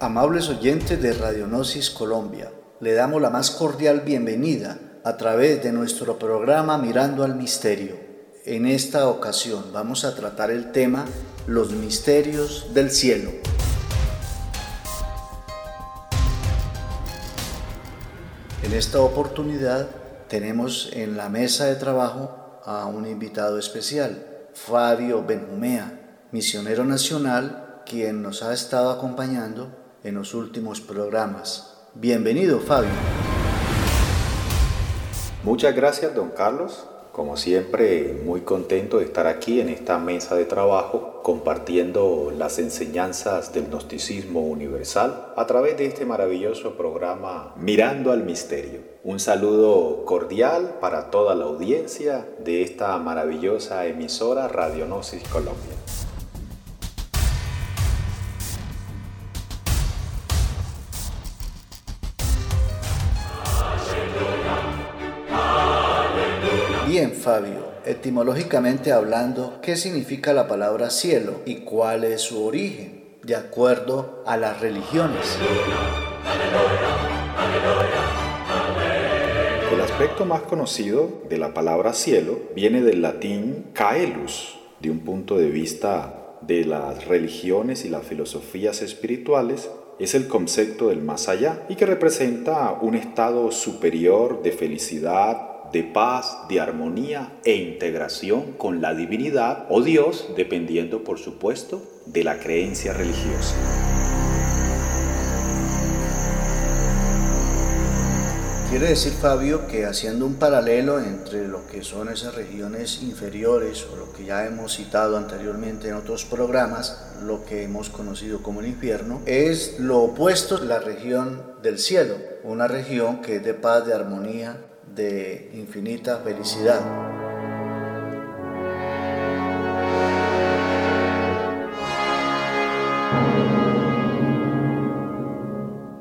Amables oyentes de Radionosis Colombia, le damos la más cordial bienvenida a través de nuestro programa Mirando al Misterio. En esta ocasión vamos a tratar el tema Los misterios del cielo. En esta oportunidad tenemos en la mesa de trabajo a un invitado especial, Fabio Benjumea, misionero nacional, quien nos ha estado acompañando en los últimos programas. Bienvenido, Fabio. Muchas gracias, don Carlos. Como siempre, muy contento de estar aquí en esta mesa de trabajo compartiendo las enseñanzas del gnosticismo universal a través de este maravilloso programa Mirando al Misterio. Un saludo cordial para toda la audiencia de esta maravillosa emisora Radionosis Colombia. Fabio, etimológicamente hablando, ¿qué significa la palabra cielo y cuál es su origen, de acuerdo a las religiones? El aspecto más conocido de la palabra cielo viene del latín caelus, de un punto de vista de las religiones y las filosofías espirituales, es el concepto del más allá y que representa un estado superior de felicidad, de paz, de armonía e integración con la divinidad o Dios, dependiendo por supuesto de la creencia religiosa. Quiere decir, Fabio, que haciendo un paralelo entre lo que son esas regiones inferiores o lo que ya hemos citado anteriormente en otros programas, lo que hemos conocido como el infierno, es lo opuesto a la región del cielo, una región que es de paz, de armonía, de infinita felicidad.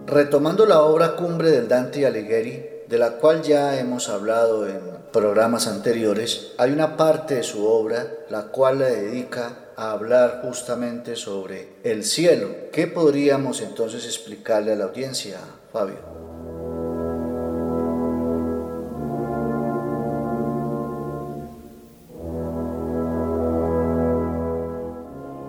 Retomando la obra Cumbre del Dante Alighieri, de la cual ya hemos hablado en programas anteriores, hay una parte de su obra la cual le dedica a hablar justamente sobre el cielo. ¿Qué podríamos entonces explicarle a la audiencia, Fabio?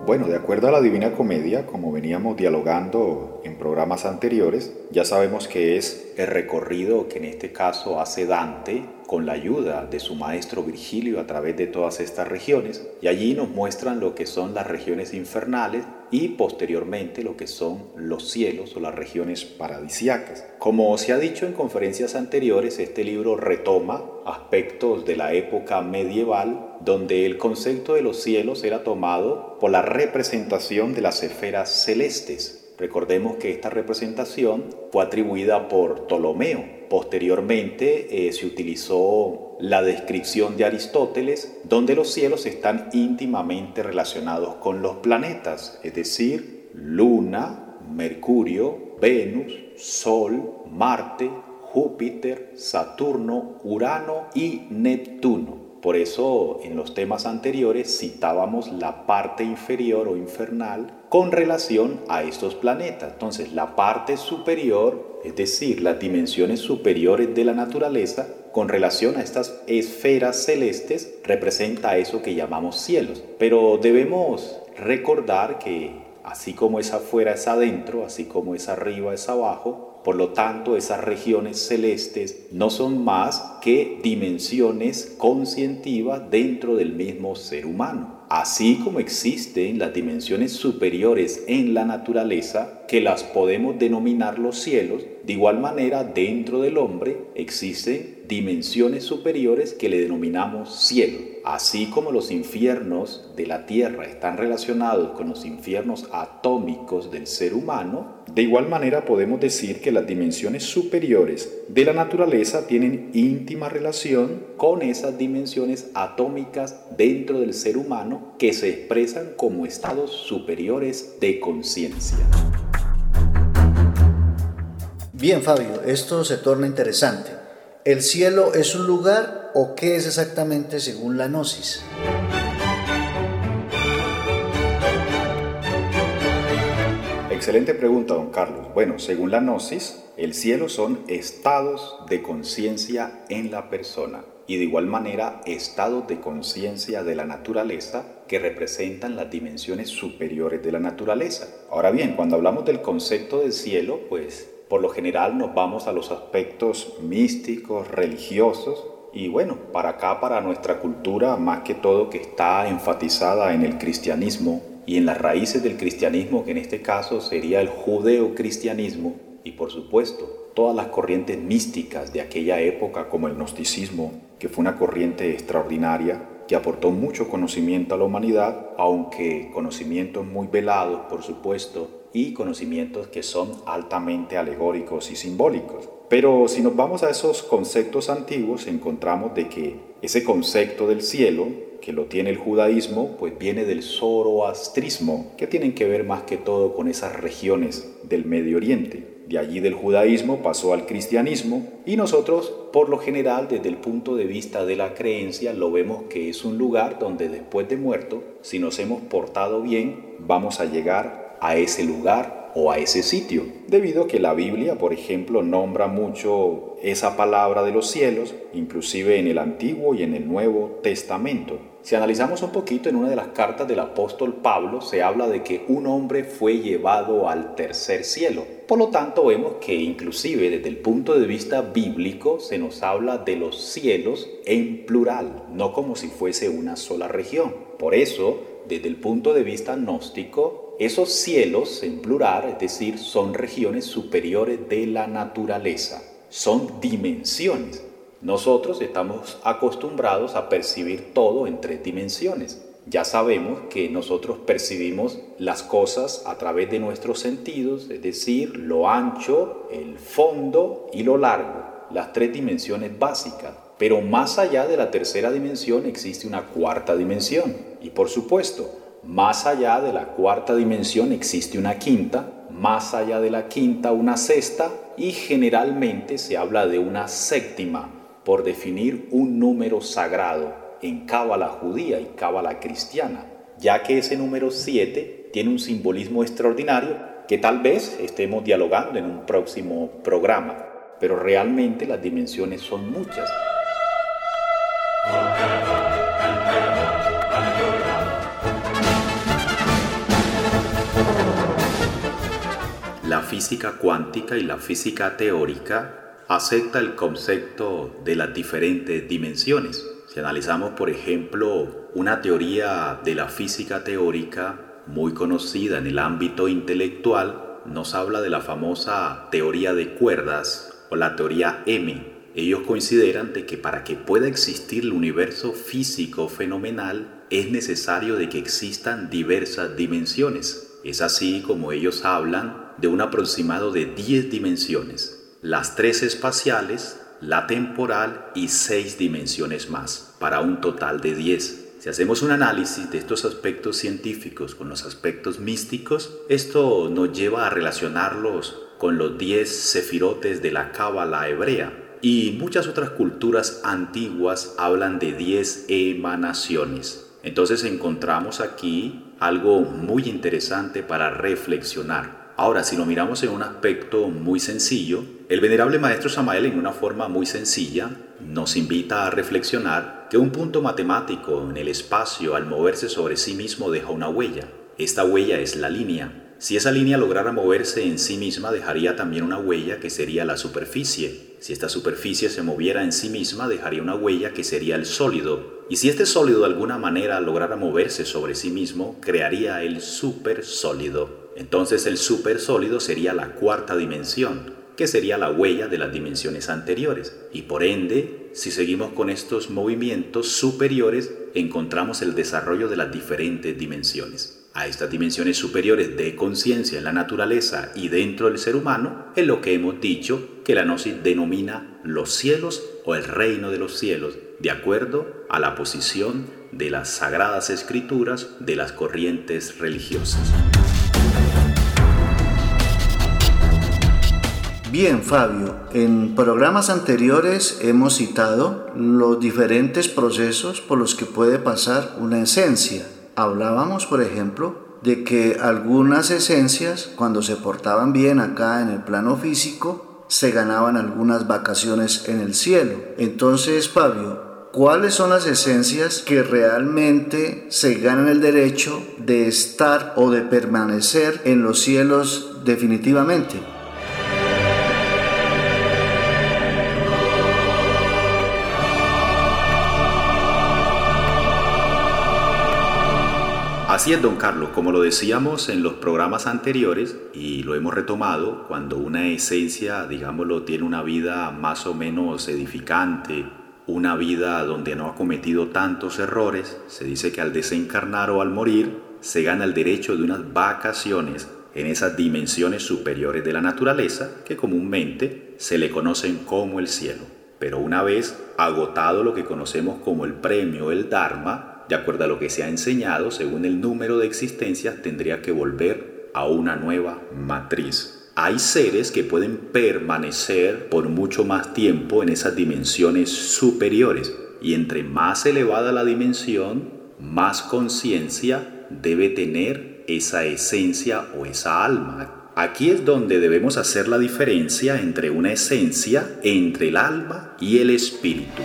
Bueno, de acuerdo a la Divina Comedia, como veníamos dialogando en programas anteriores, ya sabemos que es el recorrido que en este caso hace Dante con la ayuda de su maestro Virgilio a través de todas estas regiones y allí nos muestran lo que son las regiones infernales y posteriormente lo que son los cielos o las regiones paradisiacas. Como se ha dicho en conferencias anteriores, este libro retoma aspectos de la época medieval donde el concepto de los cielos era tomado por la representación de las esferas celestes Recordemos que esta representación fue atribuida por Ptolomeo. Posteriormente eh, se utilizó la descripción de Aristóteles, donde los cielos están íntimamente relacionados con los planetas, es decir, Luna, Mercurio, Venus, Sol, Marte, Júpiter, Saturno, Urano y Neptuno. Por eso en los temas anteriores citábamos la parte inferior o infernal con relación a estos planetas. Entonces la parte superior, es decir, las dimensiones superiores de la naturaleza, con relación a estas esferas celestes, representa eso que llamamos cielos. Pero debemos recordar que así como es afuera es adentro, así como es arriba es abajo, por lo tanto, esas regiones celestes no son más que dimensiones conscientivas dentro del mismo ser humano. Así como existen las dimensiones superiores en la naturaleza, que las podemos denominar los cielos, de igual manera dentro del hombre existen dimensiones superiores que le denominamos cielo. Así como los infiernos de la tierra están relacionados con los infiernos atómicos del ser humano, de igual manera podemos decir que las dimensiones superiores de la naturaleza tienen íntima relación con esas dimensiones atómicas dentro del ser humano que se expresan como estados superiores de conciencia. Bien, Fabio, esto se torna interesante. ¿El cielo es un lugar o qué es exactamente según la gnosis? Excelente pregunta, don Carlos. Bueno, según la Gnosis, el cielo son estados de conciencia en la persona y de igual manera estados de conciencia de la naturaleza que representan las dimensiones superiores de la naturaleza. Ahora bien, cuando hablamos del concepto del cielo, pues por lo general nos vamos a los aspectos místicos, religiosos, y bueno, para acá, para nuestra cultura, más que todo que está enfatizada en el cristianismo y en las raíces del cristianismo, que en este caso sería el judeo-cristianismo, y por supuesto, todas las corrientes místicas de aquella época, como el gnosticismo, que fue una corriente extraordinaria que aportó mucho conocimiento a la humanidad, aunque conocimientos muy velados, por supuesto, y conocimientos que son altamente alegóricos y simbólicos. Pero si nos vamos a esos conceptos antiguos, encontramos de que ese concepto del cielo, que lo tiene el judaísmo, pues viene del zoroastrismo, que tienen que ver más que todo con esas regiones del Medio Oriente. De allí del judaísmo pasó al cristianismo y nosotros por lo general desde el punto de vista de la creencia lo vemos que es un lugar donde después de muerto, si nos hemos portado bien, vamos a llegar a ese lugar o a ese sitio, debido a que la Biblia, por ejemplo, nombra mucho esa palabra de los cielos, inclusive en el Antiguo y en el Nuevo Testamento. Si analizamos un poquito en una de las cartas del apóstol Pablo, se habla de que un hombre fue llevado al tercer cielo. Por lo tanto, vemos que inclusive desde el punto de vista bíblico se nos habla de los cielos en plural, no como si fuese una sola región. Por eso, desde el punto de vista gnóstico, esos cielos en plural, es decir, son regiones superiores de la naturaleza, son dimensiones. Nosotros estamos acostumbrados a percibir todo en tres dimensiones. Ya sabemos que nosotros percibimos las cosas a través de nuestros sentidos, es decir, lo ancho, el fondo y lo largo, las tres dimensiones básicas. Pero más allá de la tercera dimensión existe una cuarta dimensión. Y por supuesto, más allá de la cuarta dimensión existe una quinta, más allá de la quinta una sexta y generalmente se habla de una séptima por definir un número sagrado en cábala judía y cábala cristiana, ya que ese número 7 tiene un simbolismo extraordinario que tal vez estemos dialogando en un próximo programa, pero realmente las dimensiones son muchas. La física cuántica y la física teórica acepta el concepto de las diferentes dimensiones. Si analizamos, por ejemplo, una teoría de la física teórica muy conocida en el ámbito intelectual, nos habla de la famosa teoría de cuerdas o la teoría M. Ellos consideran de que para que pueda existir el universo físico fenomenal es necesario de que existan diversas dimensiones. Es así como ellos hablan de un aproximado de 10 dimensiones las tres espaciales, la temporal y seis dimensiones más, para un total de 10. Si hacemos un análisis de estos aspectos científicos con los aspectos místicos, esto nos lleva a relacionarlos con los 10 sefirotes de la cábala hebrea. Y muchas otras culturas antiguas hablan de 10 emanaciones. Entonces encontramos aquí algo muy interesante para reflexionar. Ahora, si lo miramos en un aspecto muy sencillo, el venerable maestro Samael en una forma muy sencilla nos invita a reflexionar que un punto matemático en el espacio al moverse sobre sí mismo deja una huella. Esta huella es la línea. Si esa línea lograra moverse en sí misma dejaría también una huella que sería la superficie. Si esta superficie se moviera en sí misma dejaría una huella que sería el sólido. Y si este sólido de alguna manera lograra moverse sobre sí mismo, crearía el supersólido. Entonces el supersólido sería la cuarta dimensión, que sería la huella de las dimensiones anteriores. Y por ende, si seguimos con estos movimientos superiores, encontramos el desarrollo de las diferentes dimensiones. A estas dimensiones superiores de conciencia en la naturaleza y dentro del ser humano es lo que hemos dicho que la gnosis denomina los cielos o el reino de los cielos, de acuerdo a la posición de las sagradas escrituras de las corrientes religiosas. Bien, Fabio, en programas anteriores hemos citado los diferentes procesos por los que puede pasar una esencia. Hablábamos, por ejemplo, de que algunas esencias, cuando se portaban bien acá en el plano físico, se ganaban algunas vacaciones en el cielo. Entonces, Fabio, ¿cuáles son las esencias que realmente se ganan el derecho de estar o de permanecer en los cielos definitivamente? Así es, don Carlos, como lo decíamos en los programas anteriores y lo hemos retomado, cuando una esencia, digámoslo, tiene una vida más o menos edificante, una vida donde no ha cometido tantos errores, se dice que al desencarnar o al morir se gana el derecho de unas vacaciones en esas dimensiones superiores de la naturaleza que comúnmente se le conocen como el cielo. Pero una vez agotado lo que conocemos como el premio, el Dharma, de acuerdo a lo que se ha enseñado, según el número de existencias, tendría que volver a una nueva matriz. Hay seres que pueden permanecer por mucho más tiempo en esas dimensiones superiores y entre más elevada la dimensión, más conciencia debe tener esa esencia o esa alma. Aquí es donde debemos hacer la diferencia entre una esencia, entre el alma y el espíritu.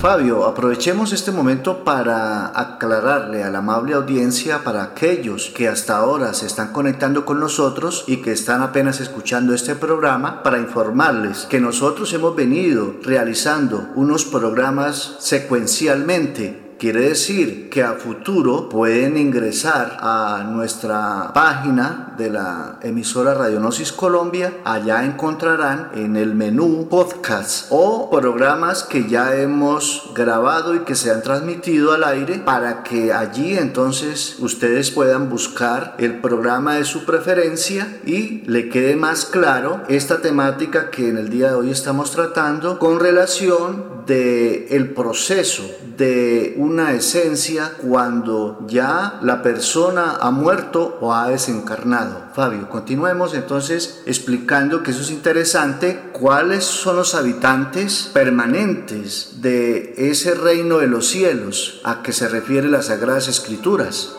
Fabio, aprovechemos este momento para aclararle a la amable audiencia para aquellos que hasta ahora se están conectando con nosotros y que están apenas escuchando este programa, para informarles que nosotros hemos venido realizando unos programas secuencialmente Quiere decir que a futuro pueden ingresar a nuestra página de la emisora Radionosis Colombia. Allá encontrarán en el menú podcast o programas que ya hemos grabado y que se han transmitido al aire para que allí entonces ustedes puedan buscar el programa de su preferencia y le quede más claro esta temática que en el día de hoy estamos tratando con relación de el proceso de una esencia cuando ya la persona ha muerto o ha desencarnado. Fabio, continuemos entonces explicando que eso es interesante, cuáles son los habitantes permanentes de ese reino de los cielos a que se refiere las Sagradas Escrituras.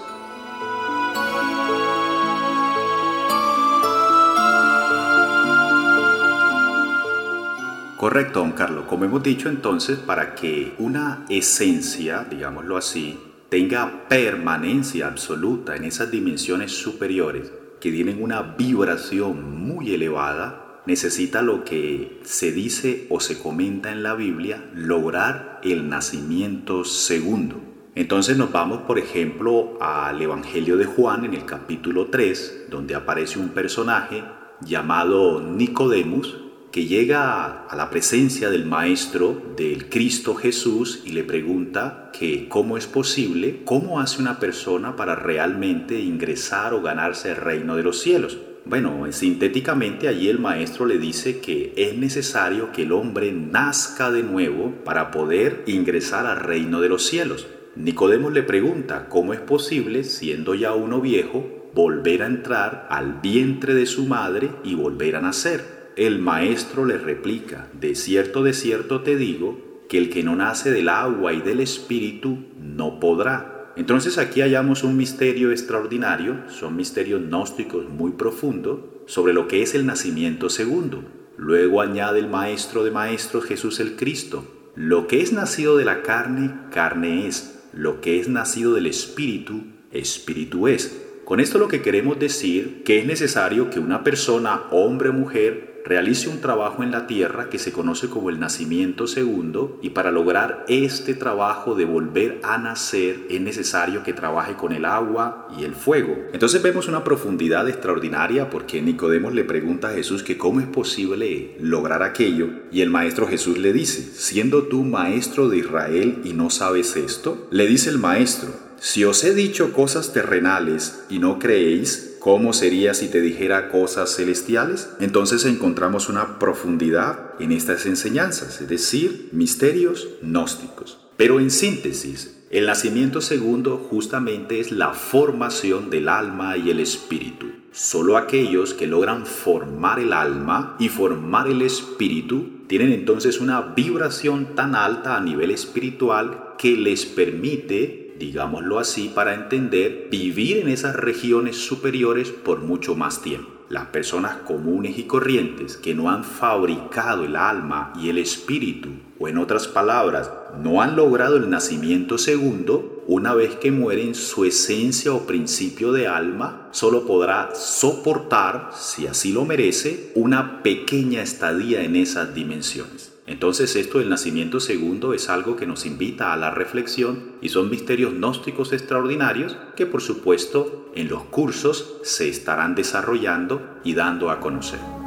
Correcto, don Carlos. Como hemos dicho entonces, para que una esencia, digámoslo así, tenga permanencia absoluta en esas dimensiones superiores que tienen una vibración muy elevada, necesita lo que se dice o se comenta en la Biblia, lograr el nacimiento segundo. Entonces nos vamos, por ejemplo, al Evangelio de Juan en el capítulo 3, donde aparece un personaje llamado Nicodemus, que llega a la presencia del Maestro, del Cristo Jesús, y le pregunta que cómo es posible, cómo hace una persona para realmente ingresar o ganarse el reino de los cielos. Bueno, sintéticamente allí el maestro le dice que es necesario que el hombre nazca de nuevo para poder ingresar al reino de los cielos. Nicodemo le pregunta cómo es posible, siendo ya uno viejo, volver a entrar al vientre de su madre y volver a nacer. El maestro le replica, de cierto, de cierto te digo, que el que no nace del agua y del espíritu no podrá. Entonces aquí hallamos un misterio extraordinario, son misterios gnósticos muy profundos sobre lo que es el nacimiento segundo. Luego añade el maestro de maestros Jesús el Cristo, lo que es nacido de la carne, carne es, lo que es nacido del espíritu, espíritu es. Con esto lo que queremos decir que es necesario que una persona, hombre o mujer, realice un trabajo en la tierra que se conoce como el nacimiento segundo y para lograr este trabajo de volver a nacer es necesario que trabaje con el agua y el fuego. Entonces vemos una profundidad extraordinaria porque Nicodemos le pregunta a Jesús que cómo es posible lograr aquello y el maestro Jesús le dice, siendo tú maestro de Israel y no sabes esto, le dice el maestro, si os he dicho cosas terrenales y no creéis, ¿Cómo sería si te dijera cosas celestiales? Entonces encontramos una profundidad en estas enseñanzas, es decir, misterios gnósticos. Pero en síntesis, el nacimiento segundo justamente es la formación del alma y el espíritu. Solo aquellos que logran formar el alma y formar el espíritu tienen entonces una vibración tan alta a nivel espiritual que les permite digámoslo así, para entender vivir en esas regiones superiores por mucho más tiempo. Las personas comunes y corrientes que no han fabricado el alma y el espíritu, o en otras palabras, no han logrado el nacimiento segundo, una vez que mueren su esencia o principio de alma, solo podrá soportar, si así lo merece, una pequeña estadía en esas dimensiones. Entonces esto del nacimiento segundo es algo que nos invita a la reflexión y son misterios gnósticos extraordinarios que por supuesto en los cursos se estarán desarrollando y dando a conocer.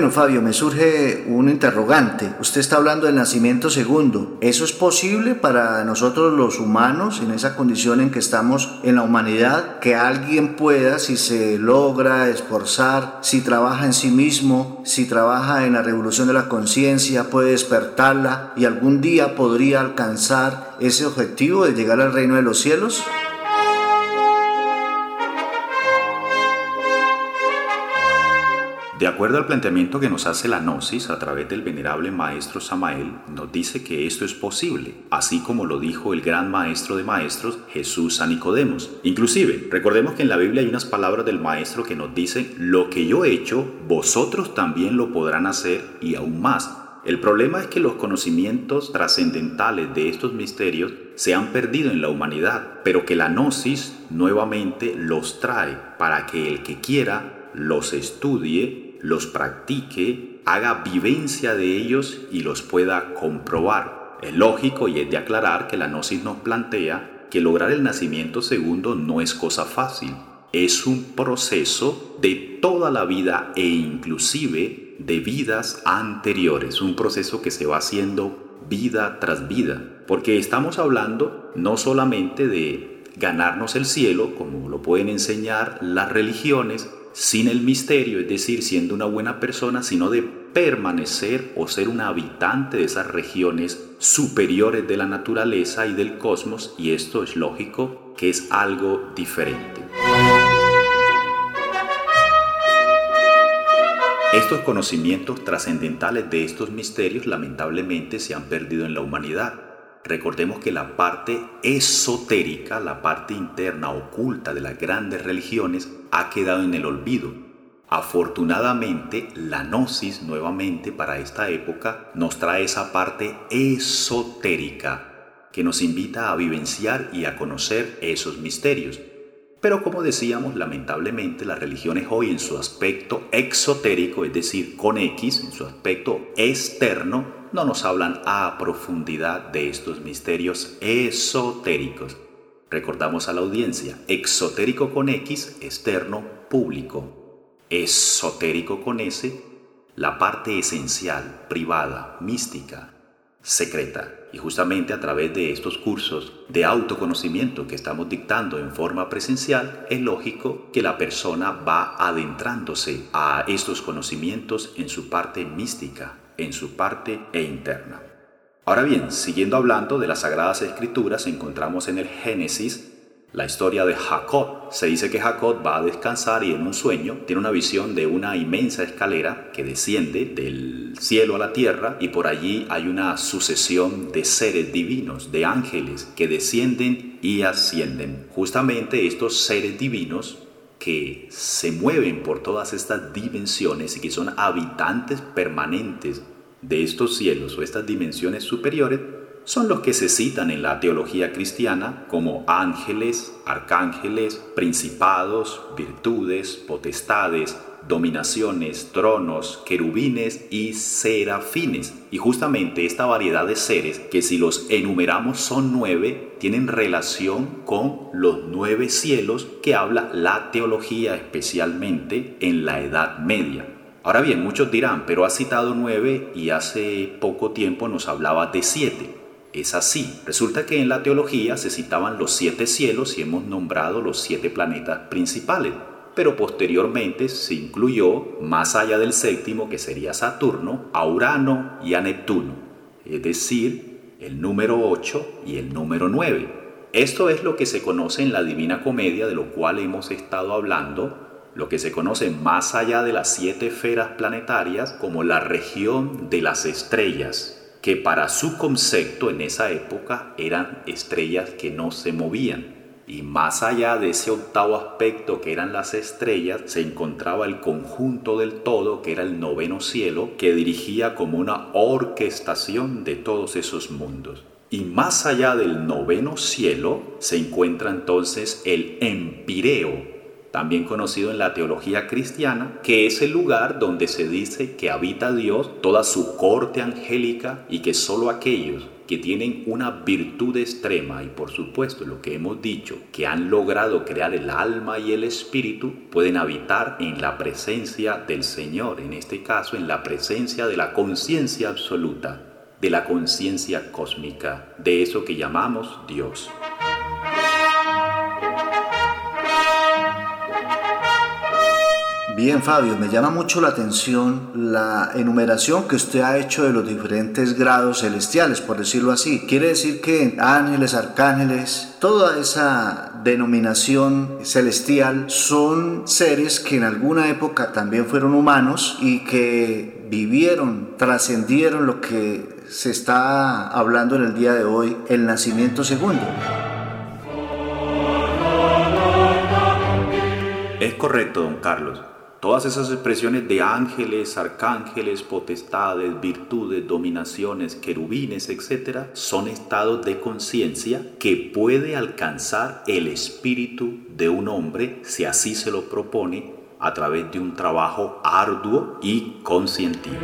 Bueno, Fabio, me surge un interrogante. Usted está hablando del nacimiento segundo. ¿Eso es posible para nosotros los humanos en esa condición en que estamos en la humanidad? Que alguien pueda, si se logra esforzar, si trabaja en sí mismo, si trabaja en la revolución de la conciencia, puede despertarla y algún día podría alcanzar ese objetivo de llegar al reino de los cielos? De acuerdo al planteamiento que nos hace la Gnosis a través del venerable maestro Samael, nos dice que esto es posible, así como lo dijo el gran maestro de maestros Jesús a Nicodemos. Inclusive, recordemos que en la Biblia hay unas palabras del maestro que nos dicen, lo que yo he hecho, vosotros también lo podrán hacer y aún más. El problema es que los conocimientos trascendentales de estos misterios se han perdido en la humanidad, pero que la Gnosis nuevamente los trae para que el que quiera los estudie los practique, haga vivencia de ellos y los pueda comprobar. Es lógico y es de aclarar que la gnosis nos plantea que lograr el nacimiento segundo no es cosa fácil. Es un proceso de toda la vida e inclusive de vidas anteriores, un proceso que se va haciendo vida tras vida, porque estamos hablando no solamente de ganarnos el cielo, como lo pueden enseñar las religiones, sin el misterio, es decir, siendo una buena persona, sino de permanecer o ser un habitante de esas regiones superiores de la naturaleza y del cosmos, y esto es lógico que es algo diferente. Estos conocimientos trascendentales de estos misterios lamentablemente se han perdido en la humanidad Recordemos que la parte esotérica, la parte interna oculta de las grandes religiones, ha quedado en el olvido. Afortunadamente, la gnosis nuevamente para esta época nos trae esa parte esotérica que nos invita a vivenciar y a conocer esos misterios. Pero como decíamos, lamentablemente las religiones hoy en su aspecto exotérico, es decir, con X, en su aspecto externo, no nos hablan a profundidad de estos misterios esotéricos. Recordamos a la audiencia, exotérico con X, externo, público. Esotérico con S, la parte esencial, privada, mística, secreta. Y justamente a través de estos cursos de autoconocimiento que estamos dictando en forma presencial, es lógico que la persona va adentrándose a estos conocimientos en su parte mística, en su parte e interna. Ahora bien, siguiendo hablando de las Sagradas Escrituras, encontramos en el Génesis la historia de Jacob. Se dice que Jacob va a descansar y en un sueño tiene una visión de una inmensa escalera que desciende del cielo a la tierra y por allí hay una sucesión de seres divinos, de ángeles que descienden y ascienden. Justamente estos seres divinos que se mueven por todas estas dimensiones y que son habitantes permanentes de estos cielos o estas dimensiones superiores, son los que se citan en la teología cristiana como ángeles, arcángeles, principados, virtudes, potestades, dominaciones, tronos, querubines y serafines. Y justamente esta variedad de seres, que si los enumeramos son nueve, tienen relación con los nueve cielos que habla la teología especialmente en la Edad Media. Ahora bien, muchos dirán, pero ha citado nueve y hace poco tiempo nos hablaba de siete. Es así. Resulta que en la teología se citaban los siete cielos y hemos nombrado los siete planetas principales pero posteriormente se incluyó, más allá del séptimo, que sería Saturno, a Urano y a Neptuno, es decir, el número 8 y el número 9. Esto es lo que se conoce en la Divina Comedia, de lo cual hemos estado hablando, lo que se conoce más allá de las siete esferas planetarias como la región de las estrellas, que para su concepto en esa época eran estrellas que no se movían. Y más allá de ese octavo aspecto que eran las estrellas, se encontraba el conjunto del todo, que era el noveno cielo, que dirigía como una orquestación de todos esos mundos. Y más allá del noveno cielo se encuentra entonces el empireo, también conocido en la teología cristiana, que es el lugar donde se dice que habita Dios, toda su corte angélica y que solo aquellos que tienen una virtud extrema y por supuesto lo que hemos dicho, que han logrado crear el alma y el espíritu, pueden habitar en la presencia del Señor, en este caso en la presencia de la conciencia absoluta, de la conciencia cósmica, de eso que llamamos Dios. Bien, Fabio, me llama mucho la atención la enumeración que usted ha hecho de los diferentes grados celestiales, por decirlo así. Quiere decir que ángeles, arcángeles, toda esa denominación celestial son seres que en alguna época también fueron humanos y que vivieron, trascendieron lo que se está hablando en el día de hoy, el nacimiento segundo. Es correcto, don Carlos. Todas esas expresiones de ángeles, arcángeles, potestades, virtudes, dominaciones, querubines, etc., son estados de conciencia que puede alcanzar el espíritu de un hombre si así se lo propone a través de un trabajo arduo y conscientivo.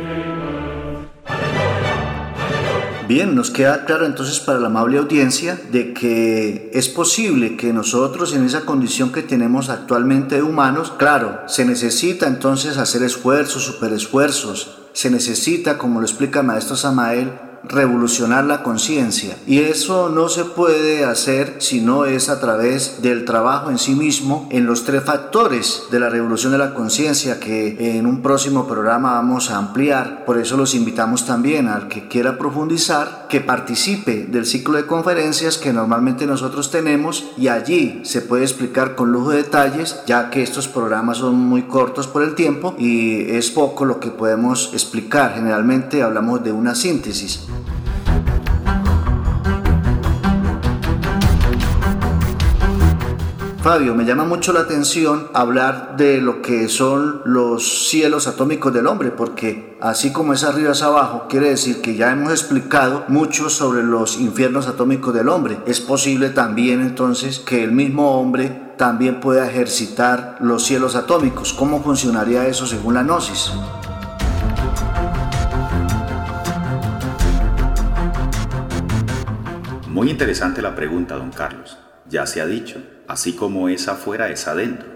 Bien, nos queda claro entonces para la amable audiencia de que es posible que nosotros en esa condición que tenemos actualmente de humanos, claro, se necesita entonces hacer esfuerzos, superesfuerzos, se necesita, como lo explica maestro Samael, revolucionar la conciencia. Y eso no se puede hacer si no es a través del trabajo en sí mismo en los tres factores de la revolución de la conciencia que en un próximo programa vamos a ampliar. Por eso los invitamos también al que quiera profundizar que participe del ciclo de conferencias que normalmente nosotros tenemos y allí se puede explicar con lujo de detalles ya que estos programas son muy cortos por el tiempo y es poco lo que podemos explicar. Generalmente hablamos de una síntesis. Fabio, me llama mucho la atención hablar de lo que son los cielos atómicos del hombre, porque así como es arriba es abajo, quiere decir que ya hemos explicado mucho sobre los infiernos atómicos del hombre. Es posible también entonces que el mismo hombre también pueda ejercitar los cielos atómicos. ¿Cómo funcionaría eso según la gnosis? Muy interesante la pregunta, don Carlos. Ya se ha dicho, así como es afuera, es adentro.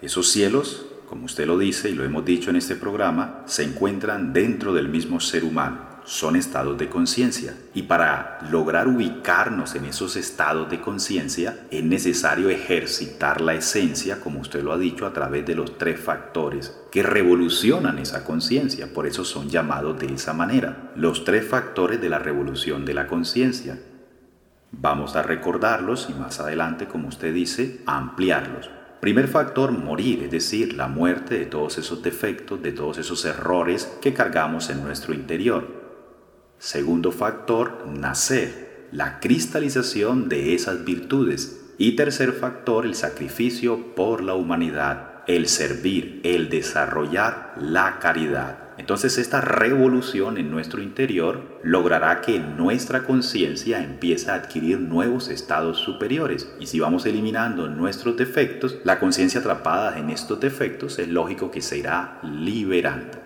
Esos cielos, como usted lo dice y lo hemos dicho en este programa, se encuentran dentro del mismo ser humano. Son estados de conciencia. Y para lograr ubicarnos en esos estados de conciencia, es necesario ejercitar la esencia, como usted lo ha dicho, a través de los tres factores que revolucionan esa conciencia. Por eso son llamados de esa manera. Los tres factores de la revolución de la conciencia Vamos a recordarlos y más adelante, como usted dice, ampliarlos. Primer factor, morir, es decir, la muerte de todos esos defectos, de todos esos errores que cargamos en nuestro interior. Segundo factor, nacer, la cristalización de esas virtudes. Y tercer factor, el sacrificio por la humanidad, el servir, el desarrollar la caridad. Entonces esta revolución en nuestro interior logrará que nuestra conciencia empiece a adquirir nuevos estados superiores. Y si vamos eliminando nuestros defectos, la conciencia atrapada en estos defectos es lógico que se irá liberando.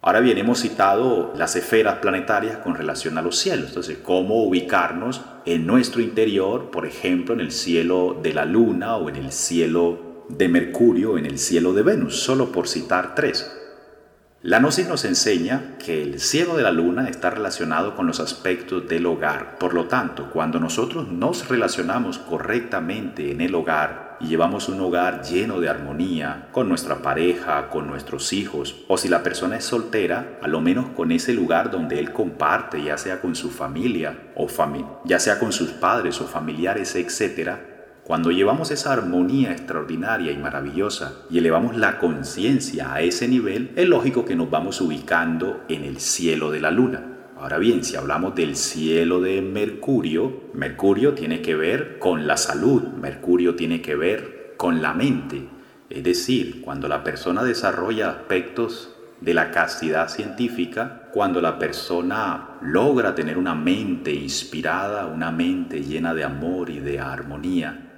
Ahora bien, hemos citado las esferas planetarias con relación a los cielos. Entonces, ¿cómo ubicarnos en nuestro interior, por ejemplo, en el cielo de la Luna o en el cielo de Mercurio o en el cielo de Venus? Solo por citar tres. La gnosis nos enseña que el cielo de la luna está relacionado con los aspectos del hogar. Por lo tanto, cuando nosotros nos relacionamos correctamente en el hogar, y llevamos un hogar lleno de armonía con nuestra pareja, con nuestros hijos, o si la persona es soltera, a lo menos con ese lugar donde él comparte, ya sea con su familia o ya sea con sus padres o familiares, etc., cuando llevamos esa armonía extraordinaria y maravillosa y elevamos la conciencia a ese nivel, es lógico que nos vamos ubicando en el cielo de la luna. Ahora bien, si hablamos del cielo de Mercurio, Mercurio tiene que ver con la salud, Mercurio tiene que ver con la mente. Es decir, cuando la persona desarrolla aspectos de la castidad científica, cuando la persona logra tener una mente inspirada, una mente llena de amor y de armonía,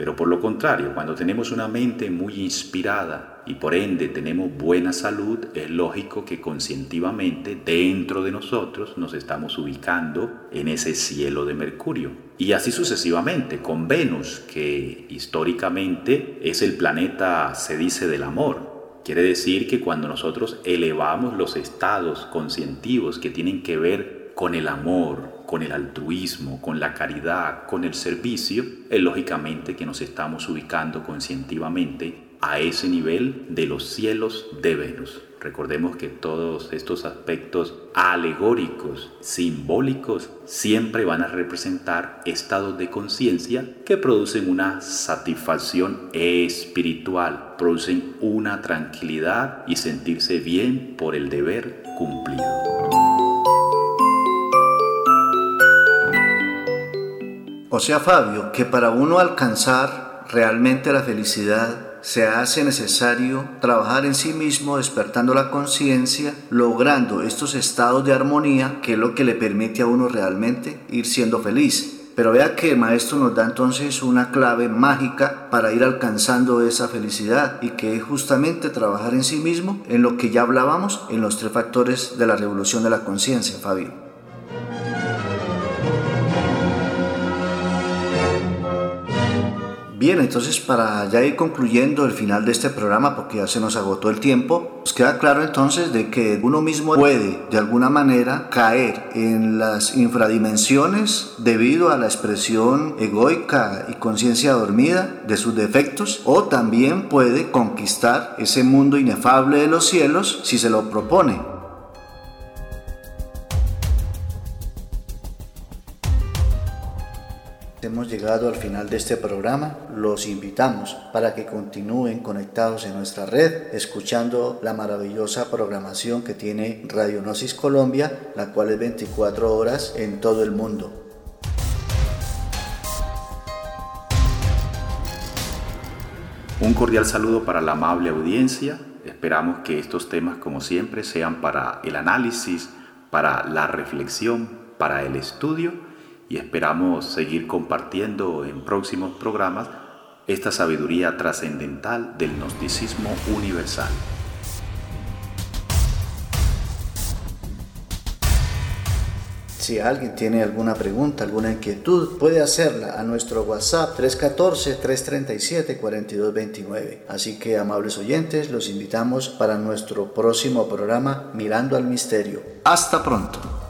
pero por lo contrario, cuando tenemos una mente muy inspirada y por ende tenemos buena salud, es lógico que conscientivamente dentro de nosotros nos estamos ubicando en ese cielo de Mercurio. Y así sucesivamente, con Venus, que históricamente es el planeta, se dice, del amor. Quiere decir que cuando nosotros elevamos los estados conscientivos que tienen que ver con el amor, con el altruismo, con la caridad, con el servicio, es lógicamente que nos estamos ubicando conscientivamente a ese nivel de los cielos de Venus. Recordemos que todos estos aspectos alegóricos, simbólicos, siempre van a representar estados de conciencia que producen una satisfacción espiritual, producen una tranquilidad y sentirse bien por el deber cumplido. O sea, Fabio, que para uno alcanzar realmente la felicidad se hace necesario trabajar en sí mismo, despertando la conciencia, logrando estos estados de armonía, que es lo que le permite a uno realmente ir siendo feliz. Pero vea que el maestro nos da entonces una clave mágica para ir alcanzando esa felicidad y que es justamente trabajar en sí mismo, en lo que ya hablábamos, en los tres factores de la revolución de la conciencia, Fabio. Bien, entonces para ya ir concluyendo el final de este programa, porque ya se nos agotó el tiempo, nos queda claro entonces de que uno mismo puede de alguna manera caer en las infradimensiones debido a la expresión egoica y conciencia dormida de sus defectos, o también puede conquistar ese mundo inefable de los cielos si se lo propone. Hemos llegado al final de este programa. Los invitamos para que continúen conectados en nuestra red, escuchando la maravillosa programación que tiene Radio Gnosis Colombia, la cual es 24 horas en todo el mundo. Un cordial saludo para la amable audiencia. Esperamos que estos temas, como siempre, sean para el análisis, para la reflexión, para el estudio y esperamos seguir compartiendo en próximos programas esta sabiduría trascendental del gnosticismo universal. Si alguien tiene alguna pregunta, alguna inquietud, puede hacerla a nuestro WhatsApp 314-337-4229. Así que, amables oyentes, los invitamos para nuestro próximo programa Mirando al Misterio. Hasta pronto.